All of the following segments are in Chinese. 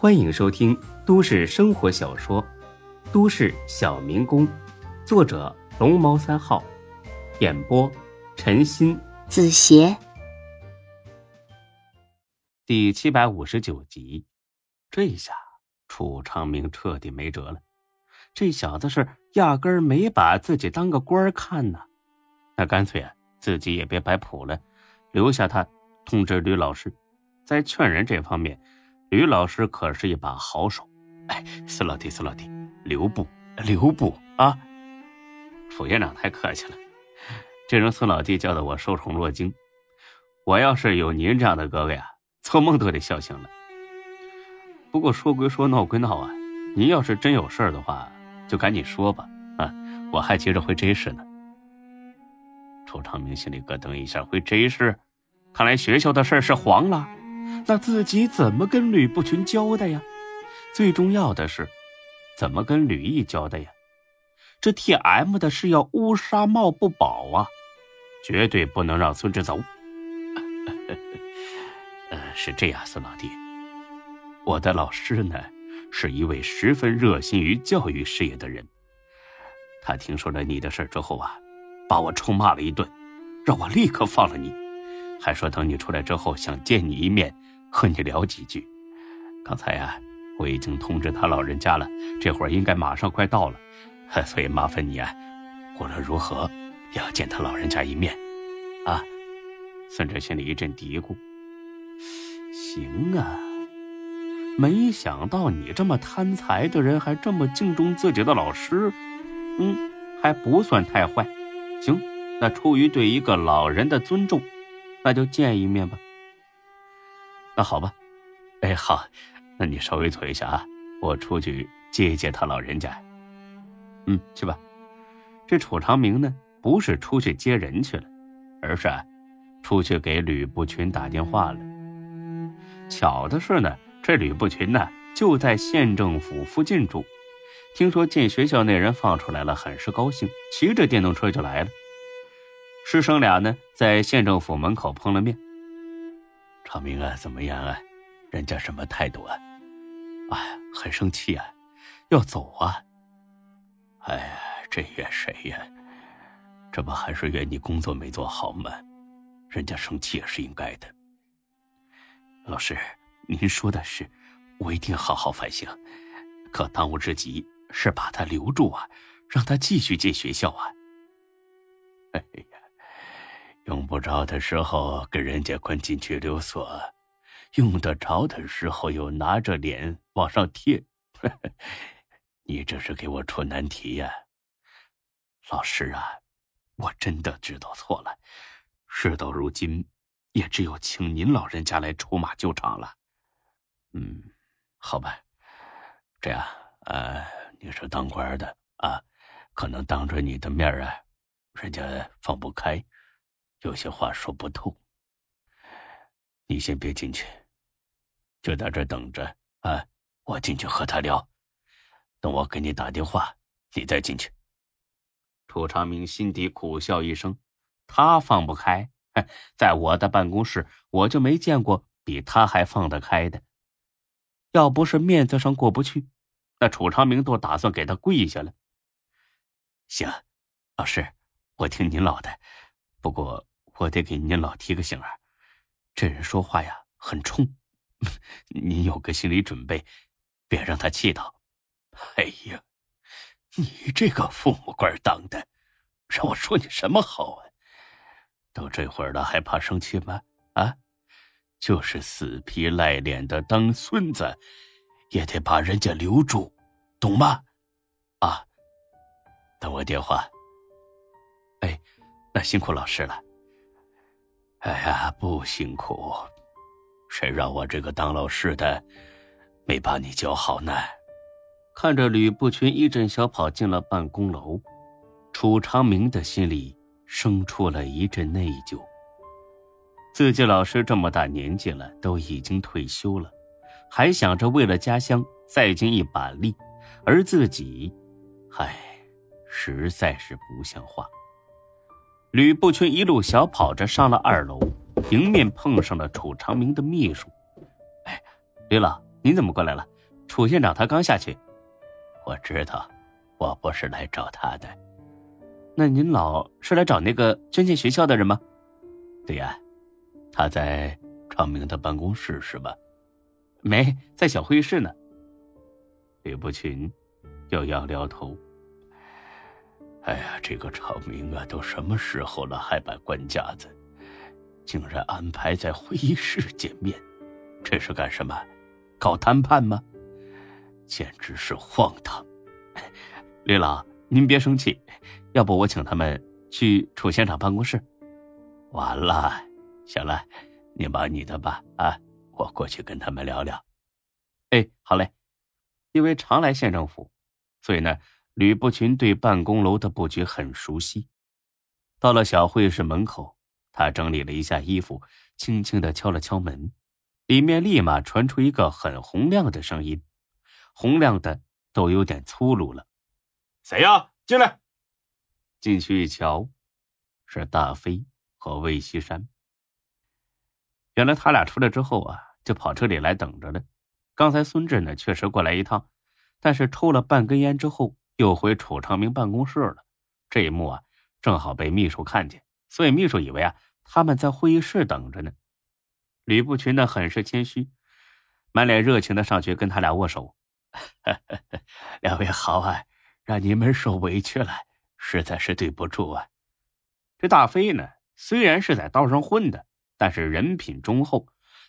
欢迎收听都市生活小说《都市小民工》，作者龙猫三号，演播陈鑫、子邪，第七百五十九集。这下楚长明彻底没辙了，这小子是压根儿没把自己当个官儿看呢。那干脆啊，自己也别摆谱了，留下他通知吕老师，在劝人这方面。吕老师可是一把好手，哎，孙老弟，孙老弟，留步，留步啊！副院长太客气了，这声孙老弟叫的我受宠若惊。我要是有您这样的哥哥呀，做梦都得笑醒了。不过说归说，闹归闹啊，您要是真有事的话，就赶紧说吧，啊，我还急着回 J 市呢。楚长明心里咯噔一下，回 J 市，看来学校的事是黄了。那自己怎么跟吕不群交代呀？最重要的是，怎么跟吕毅交代呀？这 T M 的是要乌纱帽不保啊，绝对不能让孙志走。呃，是这样，孙老弟，我的老师呢，是一位十分热心于教育事业的人。他听说了你的事之后啊，把我臭骂了一顿，让我立刻放了你。还说等你出来之后想见你一面，和你聊几句。刚才呀，我已经通知他老人家了，这会儿应该马上快到了，所以麻烦你啊，无论如何要见他老人家一面，啊。孙哲心里一阵嘀咕：行啊，没想到你这么贪财的人还这么敬重自己的老师，嗯，还不算太坏。行，那出于对一个老人的尊重。那就见一面吧。那好吧，哎，好，那你稍微坐一下啊，我出去接一接他老人家。嗯，去吧。这楚长明呢，不是出去接人去了，而是啊，出去给吕不群打电话了。巧的是呢，这吕不群呢就在县政府附近住，听说进学校那人放出来了，很是高兴，骑着电动车就来了。师生俩呢，在县政府门口碰了面。长明啊，怎么样啊？人家什么态度啊？哎，很生气啊，要走啊。哎呀，这怨谁呀？这不还是怨你工作没做好吗？人家生气也是应该的。老师，您说的是，我一定好好反省。可当务之急是把他留住啊，让他继续进学校啊。哎呀！用不着的时候跟人家关进拘留所，用得着的时候又拿着脸往上贴，你这是给我出难题呀，老师啊，我真的知道错了，事到如今，也只有请您老人家来出马救场了。嗯，好吧，这样，呃，你是当官的啊，可能当着你的面啊，人家放不开。有些话说不透，你先别进去，就在这等着啊！我进去和他聊，等我给你打电话，你再进去。楚长明心底苦笑一声，他放不开，在我的办公室，我就没见过比他还放得开的。要不是面子上过不去，那楚长明都打算给他跪下了。行，老师，我听您老的，不过。我得给您老提个醒啊，这人说话呀很冲，您有个心理准备，别让他气到。哎呀，你这个父母官当的，让我说你什么好啊？都这会儿了还怕生气吗？啊，就是死皮赖脸的当孙子，也得把人家留住，懂吗？啊，等我电话。哎，那辛苦老师了。哎呀，不辛苦，谁让我这个当老师的没把你教好呢？看着吕不群一阵小跑进了办公楼，楚长明的心里生出了一阵内疚。自己老师这么大年纪了，都已经退休了，还想着为了家乡再尽一把力，而自己，唉，实在是不像话。吕布群一路小跑着上了二楼，迎面碰上了楚长明的秘书。哎，吕老，您怎么过来了？楚县长他刚下去。我知道，我不是来找他的。那您老是来找那个捐建学校的人吗？对呀，他在昌明的办公室是吧？没，在小会议室呢。吕布群又摇摇头。哎呀，这个昌明啊，都什么时候了还摆官架子？竟然安排在会议室见面，这是干什么？搞谈判吗？简直是荒唐！李老，您别生气，要不我请他们去楚县长办公室。完了，行了，你忙你的吧。啊，我过去跟他们聊聊。哎，好嘞。因为常来县政府，所以呢。吕不群对办公楼的布局很熟悉。到了小会议室门口，他整理了一下衣服，轻轻的敲了敲门，里面立马传出一个很洪亮的声音，洪亮的都有点粗鲁了：“谁呀？进来！”进去一瞧，是大飞和魏西山。原来他俩出来之后啊，就跑这里来等着了。刚才孙志呢，确实过来一趟，但是抽了半根烟之后。又回楚长明办公室了，这一幕啊，正好被秘书看见，所以秘书以为啊他们在会议室等着呢。吕不群呢很是谦虚，满脸热情的上去跟他俩握手：“ 两位好啊，让你们受委屈了，实在是对不住啊。”这大飞呢虽然是在道上混的，但是人品忠厚，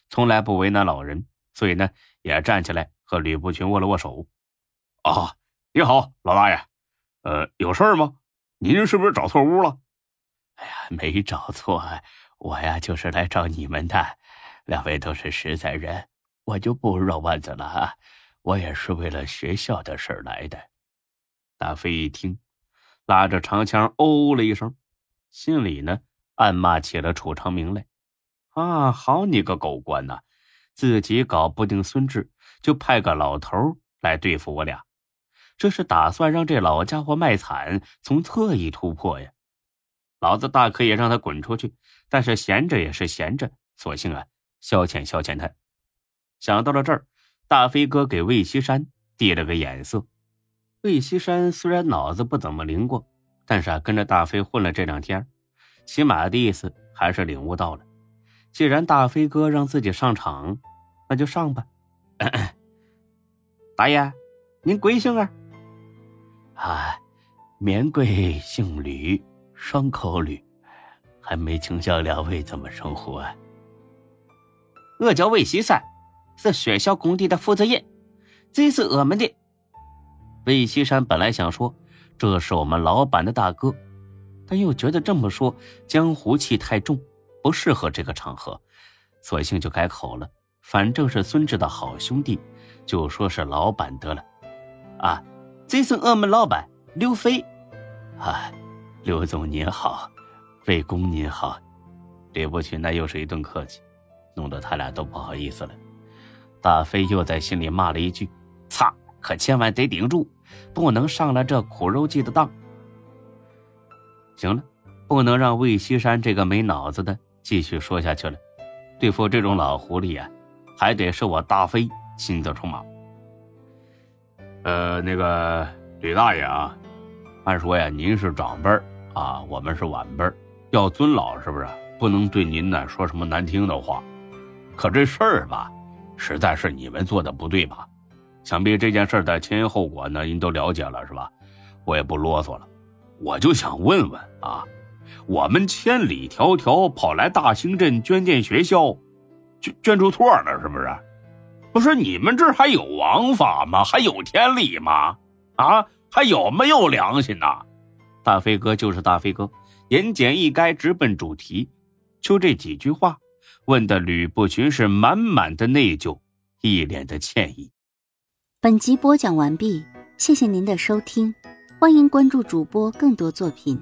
从来不为难老人，所以呢也站起来和吕不群握了握手。啊。你好，老大爷，呃，有事吗？您是不是找错屋了？哎呀，没找错，我呀就是来找你们的。两位都是实在人，我就不绕弯子了啊。我也是为了学校的事来的。大飞一听，拉着长枪哦了一声，心里呢暗骂起了楚长明来。啊，好你个狗官呐，自己搞不定孙志，就派个老头来对付我俩。这是打算让这老家伙卖惨，从侧翼突破呀！老子大可以让他滚出去，但是闲着也是闲着，索性啊消遣消遣他。想到了这儿，大飞哥给魏西山递了个眼色。魏西山虽然脑子不怎么灵光，但是啊跟着大飞混了这两天，起码的意思还是领悟到了。既然大飞哥让自己上场，那就上吧。大爷，您贵姓啊？啊，免贵姓吕，双口吕，还没请教两位怎么称呼啊？我叫魏西山，是学校工地的负责人，这是我们的。魏西山本来想说这是我们老板的大哥，但又觉得这么说江湖气太重，不适合这个场合，索性就改口了。反正是孙志的好兄弟，就说是老板得了。啊。这是我们老板刘飞，啊，刘总您好，魏公您好，李不群那又是一顿客气，弄得他俩都不好意思了。大飞又在心里骂了一句：“擦，可千万得顶住，不能上了这苦肉计的当。”行了，不能让魏西山这个没脑子的继续说下去了。对付这种老狐狸啊，还得是我大飞亲自出马。呃，那个吕大爷啊，按说呀，您是长辈啊，我们是晚辈要尊老，是不是？不能对您呢说什么难听的话。可这事儿。吧，实在是你们做的不对吧？想必这件事的前因后果呢，您都了解了是吧？我也不啰嗦了，我就想问问啊，我们千里迢迢跑来大兴镇捐建学校，捐捐出错了是不是？不是你们这还有王法吗？还有天理吗？啊，还有没有良心呐？大飞哥就是大飞哥，言简意赅，直奔主题。就这几句话，问的吕布群是满满的内疚，一脸的歉意。本集播讲完毕，谢谢您的收听，欢迎关注主播更多作品。